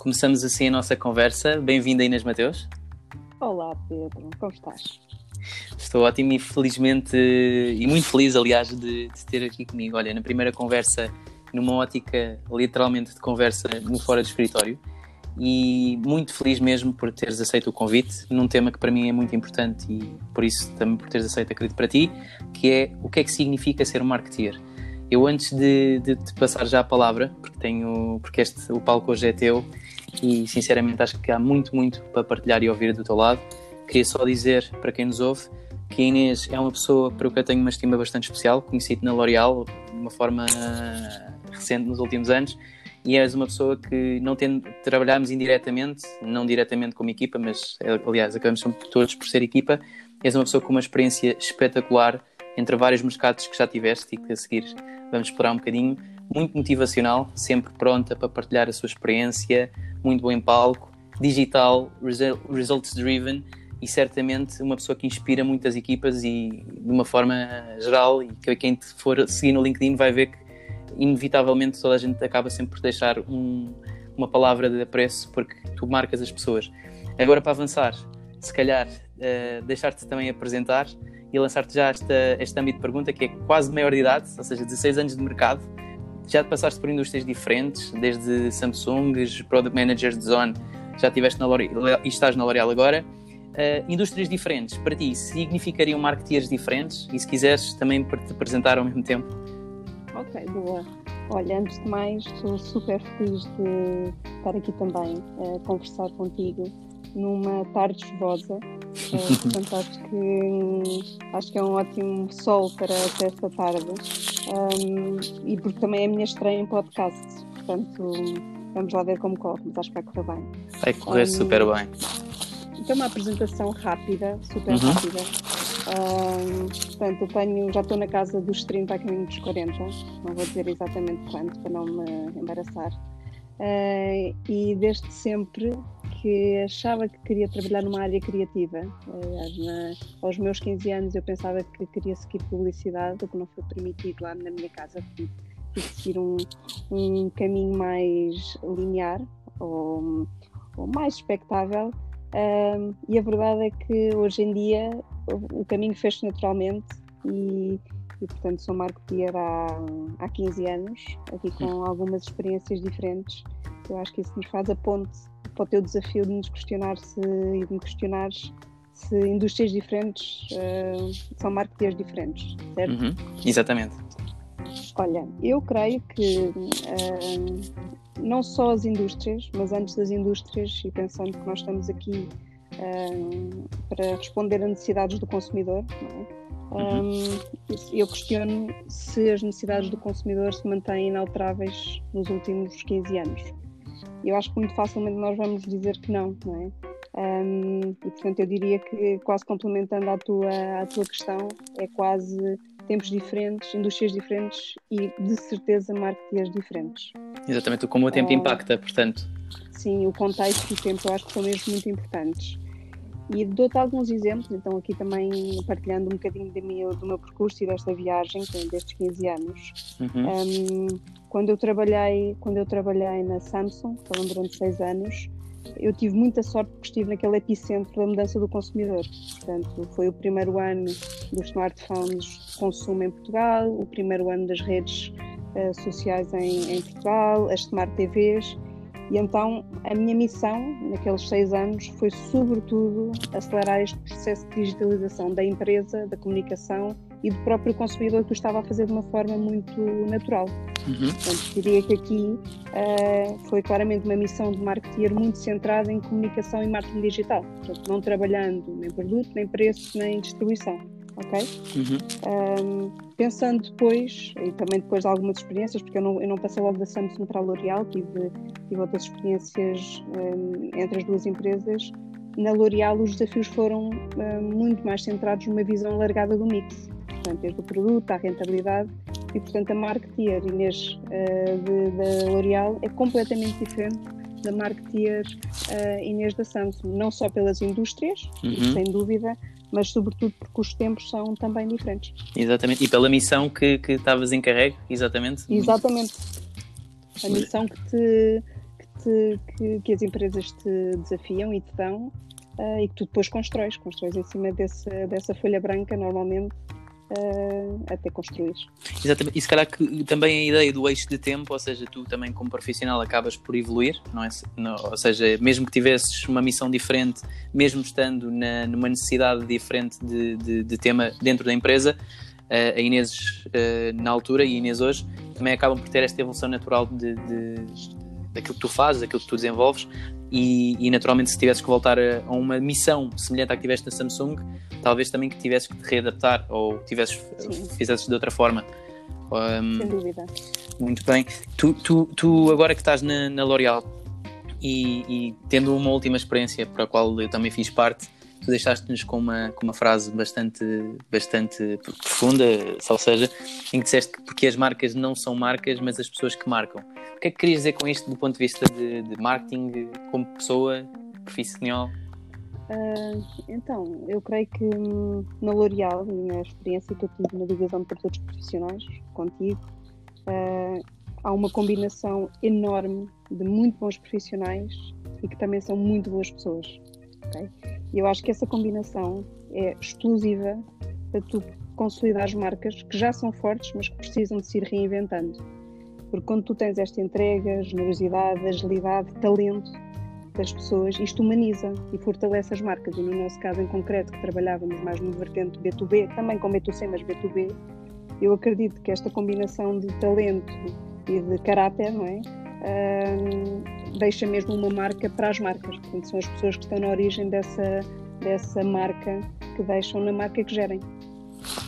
começamos assim a nossa conversa. Bem-vinda, Inês Mateus. Olá, Pedro, como estás? Estou ótimo e felizmente, e muito feliz, aliás, de, de ter aqui comigo. Olha, na primeira conversa, numa ótica literalmente de conversa no fora do escritório, e muito feliz mesmo por teres aceito o convite num tema que para mim é muito importante e por isso também por teres aceito, acredito para ti, que é o que é que significa ser um marketeer. Eu antes de, de te passar já a palavra, porque tenho, porque este, o palco hoje é teu e sinceramente acho que há muito, muito para partilhar e ouvir do teu lado. Queria só dizer para quem nos ouve que a Inês é uma pessoa para que eu tenho uma estima bastante especial, conheci-te na L'Oréal de uma forma recente nos últimos anos e és uma pessoa que não tendo, trabalhámos indiretamente, não diretamente como equipa, mas aliás acabamos todos por ser equipa, és uma pessoa com uma experiência espetacular entre vários mercados que já tiveste e que a seguir vamos explorar um bocadinho. Muito motivacional, sempre pronta para partilhar a sua experiência, muito bom em palco, digital, results driven e certamente uma pessoa que inspira muitas equipas e de uma forma geral e que quem for seguir no LinkedIn vai ver que inevitavelmente toda a gente acaba sempre por deixar um, uma palavra de apreço porque tu marcas as pessoas. Agora para avançar, se calhar uh, deixar-te também apresentar e lançar-te já esta, este âmbito de pergunta que é quase maior de idade, ou seja, 16 anos de mercado. Já te passaste por indústrias diferentes, desde Samsung, Product Managers de Zone, já estiveste na e estás na L'Oréal agora. Uh, indústrias diferentes, para ti, significariam marketeers diferentes? E se quiseres também te apresentar ao mesmo tempo? Ok, boa. Olha, antes de mais, estou super feliz de estar aqui também a conversar contigo numa tarde chuvosa. Uh, portanto, acho que, acho que é um ótimo sol para, para esta tarde. Um, e porque também é a minha estreia em podcast. Portanto, vamos lá ver como corre, mas acho que vai correr bem. Vai correr um, super bem. Então, uma apresentação rápida, super uhum. rápida. Um, portanto, eu tenho, já estou na casa dos 30 a caminho dos 40, não vou dizer exatamente quanto para não me embaraçar. Uh, e desde sempre que achava que queria trabalhar numa área criativa. Na, aos meus 15 anos eu pensava que queria seguir publicidade, o que não foi permitido lá na minha casa. Tive que seguir um, um caminho mais linear ou, ou mais expectável. Um, e a verdade é que hoje em dia o, o caminho fez-se naturalmente e, e, portanto sou marketeer há, há 15 anos, aqui com algumas experiências diferentes. Eu acho que isso nos faz a ponte para o teu desafio de nos questionar se, e de me questionares se indústrias diferentes uh, são marketeers diferentes, certo? Uhum, exatamente. Olha, eu creio que uh, não só as indústrias, mas antes das indústrias, e pensando que nós estamos aqui uh, para responder a necessidades do consumidor, um, uhum. eu questiono se as necessidades do consumidor se mantêm inalteráveis nos últimos 15 anos. Eu acho que muito facilmente nós vamos dizer que não, não é? Um, e portanto eu diria que quase complementando a tua, a tua questão, é quase tempos diferentes, indústrias diferentes e de certeza marketeers diferentes. Exatamente, como o tempo uh, impacta, portanto. Sim, o contexto e o tempo eu acho que são mesmo muito importantes. E dou-te alguns exemplos, então aqui também partilhando um bocadinho do meu, do meu percurso e desta viagem, destes 15 anos. Uhum. Um, quando eu trabalhei, quando eu trabalhei na Samsung, foram durante seis anos, eu tive muita sorte porque estive naquele epicentro da mudança do consumidor. Portanto, foi o primeiro ano dos smartphones de consumo em Portugal, o primeiro ano das redes uh, sociais em, em Portugal, as smart TVs e então a minha missão naqueles seis anos foi, sobretudo, acelerar este processo de digitalização da empresa, da comunicação e do próprio consumidor que o estava a fazer de uma forma muito natural. Uhum. Portanto, diria que aqui uh, foi claramente uma missão de marketeer muito centrada em comunicação e marketing digital, portanto, não trabalhando nem produto, nem preço, nem distribuição ok? Uhum. Um, pensando depois, e também depois de algumas experiências, porque eu não, eu não passei logo da Samsung para a L'Oréal, tive, tive outras experiências um, entre as duas empresas. Na L'Oréal os desafios foram um, muito mais centrados numa visão largada do mix, portanto, desde o produto à rentabilidade, e portanto a marketeer Inês uh, da L'Oréal é completamente diferente da marketeer uh, Inês da Samsung, não só pelas indústrias, uhum. sem dúvida, mas sobretudo porque os tempos são também diferentes. Exatamente, e pela missão que, que estavas encarregue, exatamente. Exatamente. A missão que te, que te, que, que, as empresas te desafiam e te dão uh, e que tu depois constróis, constróis em cima desse, dessa folha branca, normalmente, uh, até construir. Exatamente, e se calhar que também a ideia do eixo de tempo, ou seja, tu também como profissional acabas por evoluir, não é? Ou seja, mesmo que tivesses uma missão diferente, mesmo estando na, numa necessidade diferente de, de, de tema dentro da empresa, uh, a Inês uh, na altura e a Inês hoje também acabam por ter esta evolução natural de, de daquilo que tu fazes, daquilo que tu desenvolves e, e naturalmente se tivesses que voltar a, a, uma missão semelhante à que tiveste na Samsung, talvez também que tivesses que te readaptar ou tivesses, fizesses de outra forma. Um, Sem dúvida. Muito bem. Tu, tu, tu agora que estás na, na L'Oréal e, e, tendo uma última experiência para a qual eu também fiz parte, tu deixaste-nos com uma, com uma frase bastante, bastante profunda, ou seja, em que disseste que porque as marcas não são marcas, mas as pessoas que marcam. Que é que querias dizer com isto do ponto de vista de, de marketing, como pessoa profissional? Uh, então, eu creio que hum, na L'Oréal na experiência que eu tive na divisão de produtos profissionais, contigo, uh, há uma combinação enorme de muito bons profissionais e que também são muito boas pessoas. Okay? Eu acho que essa combinação é exclusiva para tu consolidar as marcas que já são fortes, mas que precisam de se ir reinventando. Porque quando tu tens esta entrega, generosidade, agilidade, talento das pessoas, isto humaniza e fortalece as marcas. E no nosso caso em concreto, que trabalhávamos mais no vertente B2B, também com B2C, mas B2B, eu acredito que esta combinação de talento e de caráter, não é? Uh, deixa mesmo uma marca para as marcas. Portanto, são as pessoas que estão na origem dessa, dessa marca que deixam na marca que gerem.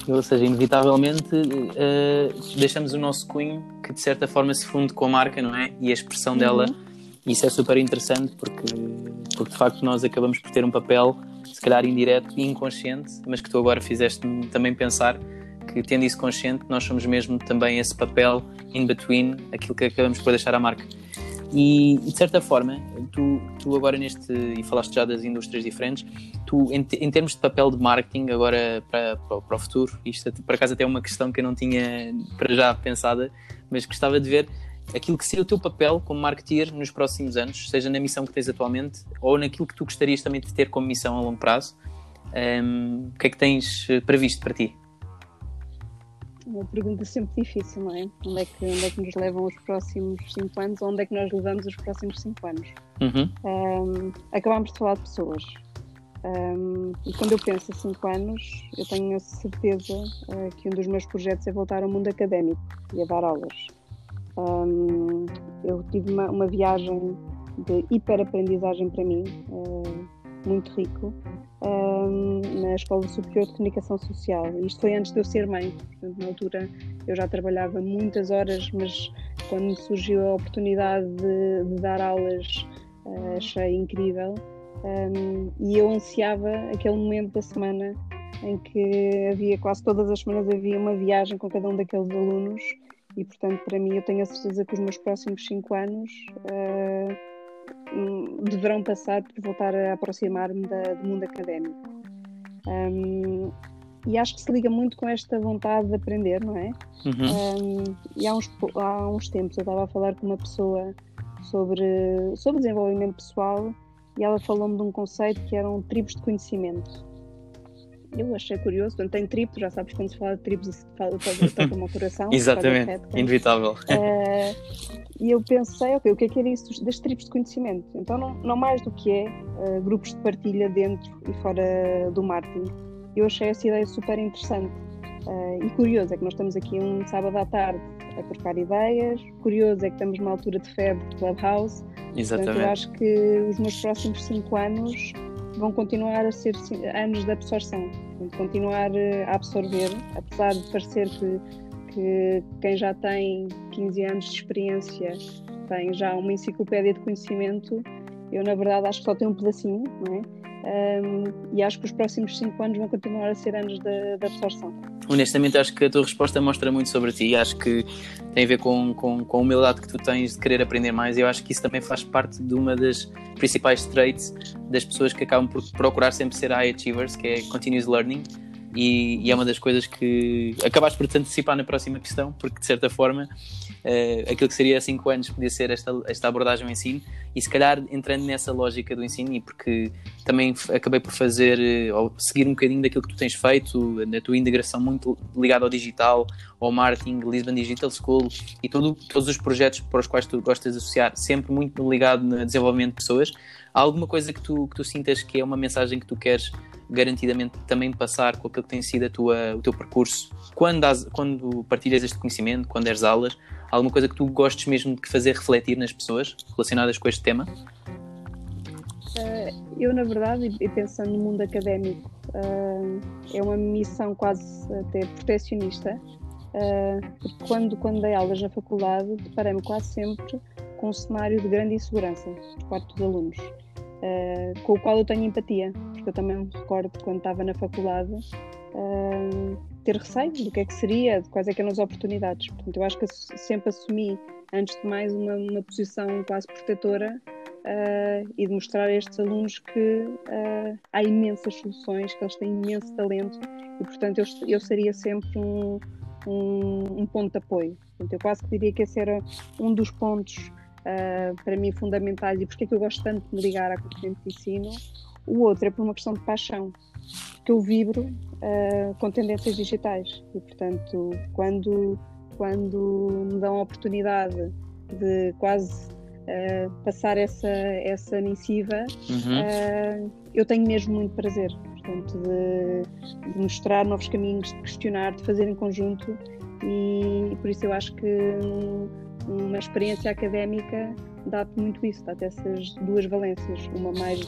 Ou seja, inevitavelmente uh, deixamos o nosso cunho que de certa forma se funde com a marca, não é? E a expressão uhum. dela, isso é super interessante porque, porque de facto nós acabamos por ter um papel, se calhar indireto e inconsciente, mas que tu agora fizeste-me também pensar que tendo isso consciente, nós somos mesmo também esse papel in between, aquilo que acabamos por deixar à marca. E, de certa forma, tu, tu agora neste, e falaste já das indústrias diferentes, tu em, em termos de papel de marketing agora para, para, para, o futuro, isto por acaso até é uma questão que eu não tinha para já pensada, mas gostava de ver aquilo que seria o teu papel como marketeer nos próximos anos, seja na missão que tens atualmente ou naquilo que tu gostarias também de ter como missão a longo prazo. Um, o que é que tens eh, previsto para ti? Uma pergunta sempre difícil, não é? Onde é que, onde é que nos levam os próximos 5 anos? Onde é que nós levamos os próximos 5 anos? Uhum. Um, acabámos de falar de pessoas. Um, e quando eu penso a 5 anos, eu tenho a certeza uh, que um dos meus projetos é voltar ao mundo académico e a dar aulas. Um, eu tive uma, uma, viagem de hiperaprendizagem para mim, uh, muito rico, na Escola Superior de Comunicação Social. Isto foi antes de eu ser mãe, portanto, na altura eu já trabalhava muitas horas, mas quando me surgiu a oportunidade de, de dar aulas, uh, achei incrível um, e eu ansiava aquele momento da semana em que havia quase todas as semanas havia uma viagem com cada um daqueles alunos e portanto para mim eu tenho a certeza que os meus próximos cinco anos uh, deverão passar por voltar a aproximar-me do mundo académico. Um, e acho que se liga muito com esta vontade de aprender, não é? Uhum. Um, e há uns, há uns tempos eu estava a falar com uma pessoa sobre, sobre desenvolvimento pessoal e ela falou-me de um conceito que eram tribos de conhecimento. Eu achei curioso, portanto, tem tribos, já sabes quando se fala de tribos, se fala, toca o coração. Exatamente, inevitável. Uh, e eu pensei, ok, o que é que era isso das tribos de conhecimento? Então, não, não mais do que é uh, grupos de partilha dentro e fora do marketing. Eu achei essa ideia super interessante. Uh, e curioso é que nós estamos aqui um sábado à tarde a trocar ideias. Curioso é que estamos numa altura de febre de Clubhouse. Exatamente. Portanto, eu acho que os meus próximos cinco anos vão continuar a ser anos de absorção. Continuar eh, a absorver, apesar de parecer que que quem já tem 15 anos de experiência tem já uma enciclopédia de conhecimento. Eu, na verdade, acho que só tenho um pedacinho, não é? Um, e acho que os próximos 5 anos vão continuar a ser anos de, absorção. Honestamente, acho que a tua resposta mostra muito sobre ti. Acho que tem a ver com, com, com a humildade que tu tens de querer aprender mais. Eu acho que isso também faz parte de uma das principais traits das pessoas que acabam por procurar sempre ser high achievers, que é continuous learning e, e, é uma das coisas que acabaste por te antecipar na próxima questão, porque de certa forma uh, aquilo que seria 5 anos podia ser esta, esta abordagem ao ensino, e se calhar entrando nessa lógica do ensino, e porque também acabei por fazer uh, ou seguir um bocadinho daquilo que tu tens feito, na tua integração muito ligada ao digital, ao marketing, Lisbon Digital School e todo, todos os projetos para os quais tu gostas de associar, sempre muito ligado no desenvolvimento de pessoas. Há alguma coisa que tu, que tu sintas que é uma mensagem que tu queres garantidamente também passar com aquilo que tem sido a tua, o teu percurso quando, quando partilhas este conhecimento, quando deres aulas? Alguma coisa que tu gostes mesmo de fazer refletir nas pessoas relacionadas com este tema? Uh, eu, na verdade, e pensando no mundo académico, uh, é uma missão quase até protecionista. Uh, quando, quando dei aulas na faculdade, deparei-me quase sempre com um cenário de grande insegurança por parte dos alunos com o qual eu tenho empatia, porque eu também me recordo quando estava na faculdade uh, ter receio do que é que seria, de quais é que eram as oportunidades. Portanto, eu acho que sempre assumi, antes de mais, uma, uma posição quase protetora uh, e de mostrar a estes alunos que há imensas soluções, que eles têm imenso talento e, portanto, eu, eu seria sempre um, um, um ponto de apoio. Portanto, eu quase que diria que esse era um dos pontos uh, para mim fundamentais e porque é que eu gosto tanto de me ligar à componente de ensino. O outro é por uma questão de paixão, que eu vibro uh, com tendências digitais e, portanto, quando, quando me dão a oportunidade de quase uh, passar essa, essa missiva, uhum. eu tenho mesmo muito prazer. Portanto, de, de, mostrar novos caminhos, de questionar, de fazer em conjunto, e, e por isso eu acho que uma experiência académica dá-te muito isso, dá-te essas duas valências, uma mais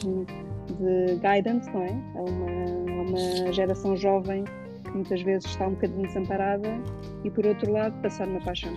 de, guidance, não é? A uma, a uma geração jovem que muitas vezes está um bocadinho desamparada e por outro lado passar uma paixão.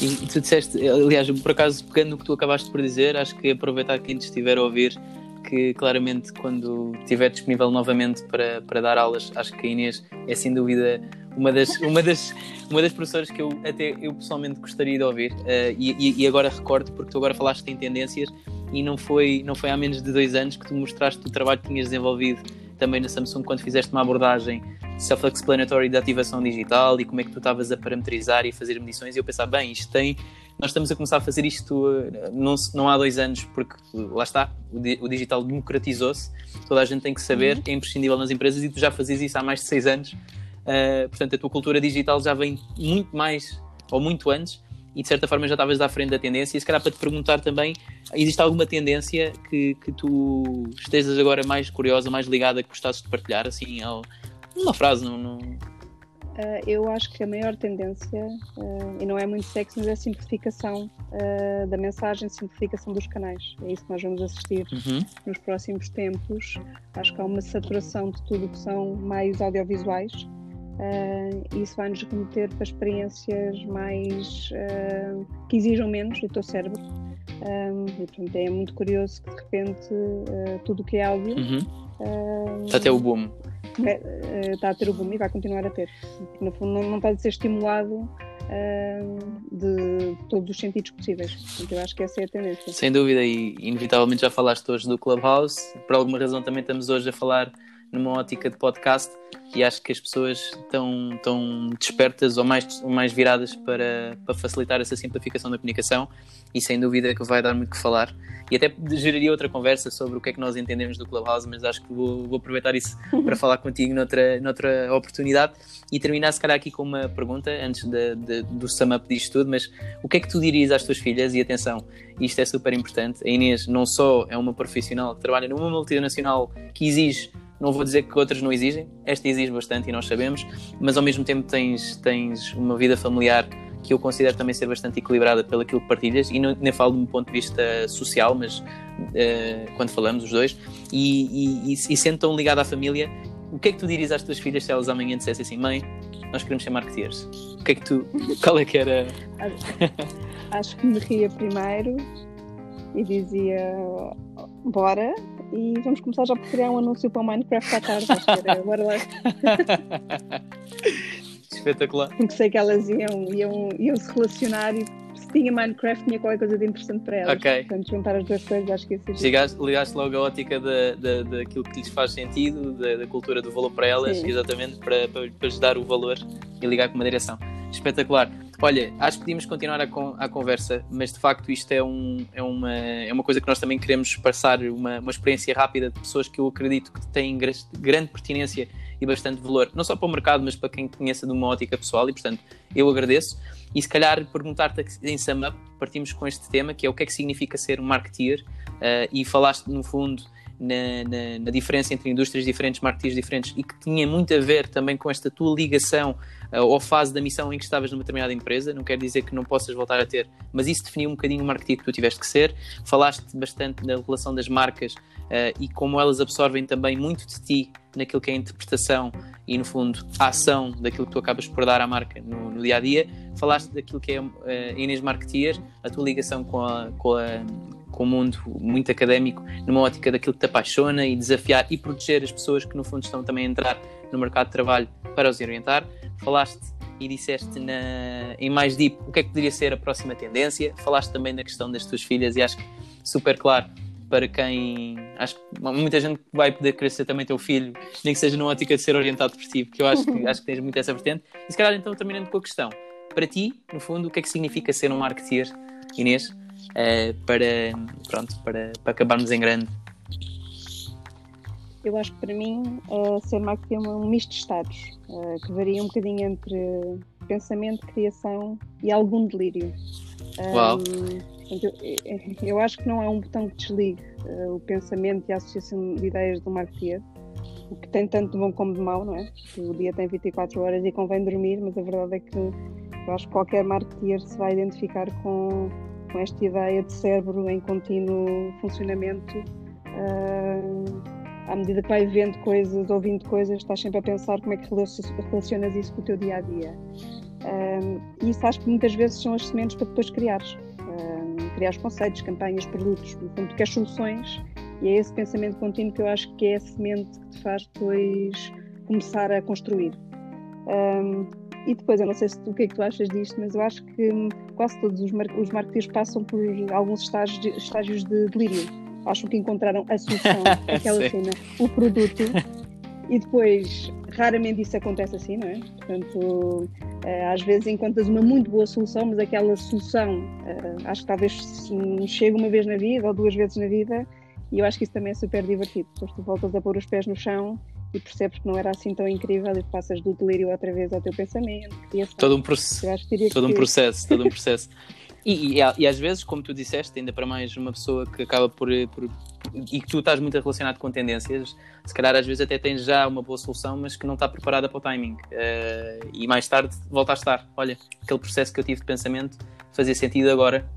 E tu disseste, aliás, por acaso pegando no que tu acabaste por dizer, acho que aproveitar quem te estiver a ouvir que claramente quando estiver disponível novamente para, para dar aulas, acho que a Inês é sem dúvida uma das, uma das, uma das professoras que eu até eu pessoalmente gostaria de ouvir uh, e, e, agora recordo porque tu agora falaste em tendências e não foi, não foi há menos de dois anos que tu mostraste o trabalho que tinhas desenvolvido também na Samsung quando fizeste uma abordagem self-explanatory de ativação digital e como é que tu estavas a parametrizar e fazer medições. E eu pensava, bem, isto tem nós estamos a começar a fazer isto eh, não, não há dois anos, porque lá está, o, digital democratizou-se, toda a gente tem que saber, uhum. é imprescindível nas empresas e tu já fazias isso há mais de seis anos. Uh, portanto, a tua cultura digital já vem muito mais ou muito antes e de certa forma já estavas à frente da tendência. E se calhar para te perguntar também, existe alguma tendência que, que tu estejas agora mais curiosa, mais ligada, que gostasses de partilhar? Assim, ao... uma frase, não. não... Uh, eu acho que a maior tendência, uh, e não é muito sexy, mas é a simplificação uh, da mensagem, simplificação dos canais. É isso que nós vamos assistir uhum. nos próximos tempos. Acho que há uma saturação de tudo que são mais audiovisuais Uh, isso vai nos remeter para experiências mais uh, que exijam menos do teu cérebro. Um, e, portanto, é muito curioso que de repente uh, tudo o que é áudio uhum. está a ter o boom. É, está a ter o boom e vai continuar a ter. No fundo, não, não pode ser estimulado de todos os sentidos possíveis. Portanto, eu acho que essa é a tendência. Sem dúvida, e inevitavelmente já falaste hoje do Clubhouse. Por alguma razão também estamos hoje a falar numa ótica de podcast e acho que as pessoas estão, estão despertas ou mais, ou mais viradas para, para facilitar essa simplificação da comunicação e sem dúvida que vai dar muito que falar. E até geraria outra conversa sobre o que é que nós entendemos do Clubhouse, mas acho que vou, vou aproveitar isso para falar contigo noutra, noutra oportunidade e terminar se calhar aqui com uma pergunta antes de, de, do sum up disto tudo, mas o que é que tu dirias às tuas filhas? E atenção, isto é super importante, a Inês não só é uma profissional que trabalha numa multinacional que exige não vou dizer que outras não exigem, esta exige bastante e nós sabemos, mas ao mesmo tempo tens, tens uma vida familiar que eu considero também ser bastante equilibrada pelo aquilo que partilhas, e não, nem falo de um ponto de vista social, mas uh, quando falamos os dois, e, e, e, sendo tão ligado à família, o que é que tu dirias às tuas filhas se elas amanhã dissessem assim, mãe, nós queremos ser marketeers? O que é que tu, qual é que era? Acho que me ria primeiro e dizia, bora, e vamos começar já por criar um anúncio para o Minecraft à tarde. Bora lá. Espetacular. Porque sei que elas iam, iam, iam se relacionar e se tinha Minecraft, tinha qualquer coisa de interessante para elas. Ok. Portanto, juntar as duas coisas, acho que. Ligaste, ligaste logo a ótica da, da, daquilo que lhes faz sentido, da, da cultura do valor para elas, Sim. exatamente para, para, para lhes dar o valor e ligar com uma direção. Espetacular. Olha, acho que podíamos continuar a, con a conversa, mas de facto isto é, um, é, uma, é uma coisa que nós também queremos passar, uma, uma experiência rápida de pessoas que eu acredito que têm grande pertinência e bastante valor, não só para o mercado, mas para quem conheça de uma ótica pessoal, e portanto eu agradeço. E se calhar perguntar-te em sum up, partimos com este tema, que é o que é que significa ser um marketeer, uh, e falaste no fundo na, na, na, diferença entre indústrias diferentes, marketeers diferentes, e que tinha muito a ver também com esta tua ligação uh, ou fase da missão em que estavas numa determinada empresa. Não quer dizer que não possas voltar a ter, mas isso definiu um bocadinho o marketing que tu tiveste que ser. Falaste bastante da relação das marcas uh, e como elas absorvem também muito de ti naquilo que é a interpretação e, no fundo, a ação daquilo que tu acabas por dar à marca no, no dia a dia. Falaste daquilo que é uh, Inês Marketeer, a tua ligação com, a, com, a, com o mundo muito académico, numa ótica daquilo que te apaixona e desafiar e proteger as pessoas que, no fundo, estão também a entrar no mercado de trabalho para os orientar. Falaste e disseste na, em mais deep o que é que poderia ser a próxima tendência. Falaste também da questão das tuas filhas e acho que super claro para quem. Acho que muita gente vai poder ser também teu filho, nem que seja numa ótica de ser orientado por ti, porque eu acho que, acho que tens muito essa vertente. E se calhar então terminando com a questão. Para ti, no fundo, o que é que significa ser um marketeer, Inês, uh, para, pronto, para, para acabarmos em grande? Eu acho que para mim ser marketeer é um misto de estados, uh, que varia um bocadinho entre pensamento, criação e algum delírio. Uau! Portanto, eu, eu, acho que não é um botão que desligue uh, o pensamento e a associação de ideias do marketeer, o que tem tanto de bom como de mau, não é? O dia tem 24 horas e convém dormir, mas a verdade é que eu acho que qualquer marketeer se vai identificar com, com esta ideia de cérebro em contínuo funcionamento. Uh, à medida que vai vendo coisas, ouvindo coisas, estás sempre a pensar como é que relacionas isso com o teu dia a dia. Um, e isso acho que muitas vezes são as sementes para depois criares criar os conceitos, campanhas, produtos, no fundo, tu queres soluções e é esse pensamento contínuo que eu acho que é a semente que te faz depois começar a construir. Um, e depois, eu não sei se tu, o que é que tu achas disto, mas eu acho que quase todos os, mar os marketeers passam por alguns estágios de, estágios de delírio. Acham que encontraram a solução, aquela cena, o produto, e depois raramente isso acontece assim, não é? Portanto, eh, às vezes encontras uma muito boa solução, mas aquela solução eh, acho que talvez chegue uma vez na vida ou duas vezes na vida, e eu acho que isso também é super divertido. Depois tu voltas a pôr os pés no chão e percebes que não era assim tão incrível e passas do delírio outra vez ao teu pensamento. Todo um, processo, todo um processo, todo um processo. E, e, e, às vezes, como tu disseste, ainda para mais uma pessoa que acaba por, por, e que tu estás muito relacionado com tendências, se calhar às vezes até tens já uma boa solução, mas que não está preparada para o timing. Uh, e mais tarde volta a estar. Olha, aquele processo que eu tive de pensamento fazia sentido agora,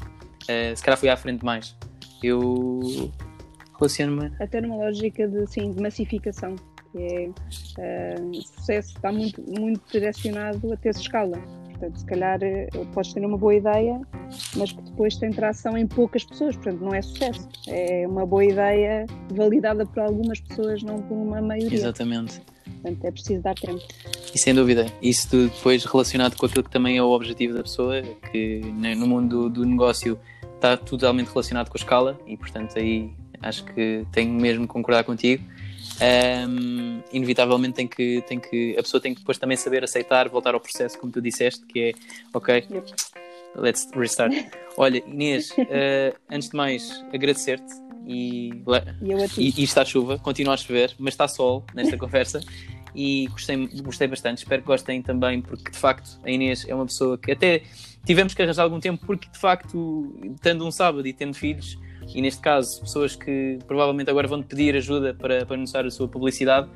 uh, se calhar fui à frente mais. Eu relaciono-me. Até numa lógica de, sim, de massificação. Que é, uh, o sucesso está muito, muito direcionado a ter escala Portanto, se calhar eh, podes ter uma boa ideia, mas que depois tem tração em poucas pessoas. Portanto, não é sucesso. É uma boa ideia validada por algumas pessoas, não por uma maioria. Exatamente. Portanto, é preciso dar tempo. E sem dúvida, isso depois relacionado com aquilo que também é o objetivo da pessoa, que no mundo do negócio está totalmente relacionado com a escala e, portanto, aí acho que tenho mesmo que concordar contigo um, inevitavelmente tem que, tem que, a pessoa tem que depois também saber aceitar, voltar ao processo, como tu disseste, que é ok, let's restart. Olha, Inês, uh, antes de mais, agradecer-te e, e, e, está chuva, continua a chover, mas está sol nesta conversa e gostei, gostei bastante. Espero que gostem também, porque de facto a Inês é uma pessoa que até tivemos que arranjar algum tempo, porque de facto, tendo um sábado e tendo filhos, e neste caso pessoas que provavelmente agora vão te pedir ajuda para, para anunciar a sua publicidade.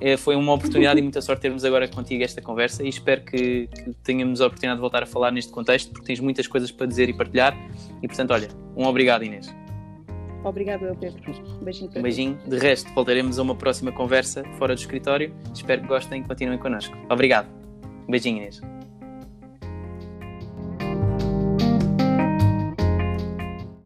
É, foi uma oportunidade e muita sorte termos agora contigo esta conversa e espero que, que, tenhamos a oportunidade de voltar a falar neste contexto porque tens muitas coisas para dizer e partilhar e portanto olha, um obrigado Inês. Obrigado eu Pedro. Um beijinho. Um beijinho. De resto, voltaremos a uma próxima conversa fora do escritório. Espero que gostem e continuem connosco. Obrigado. Um beijinho Inês.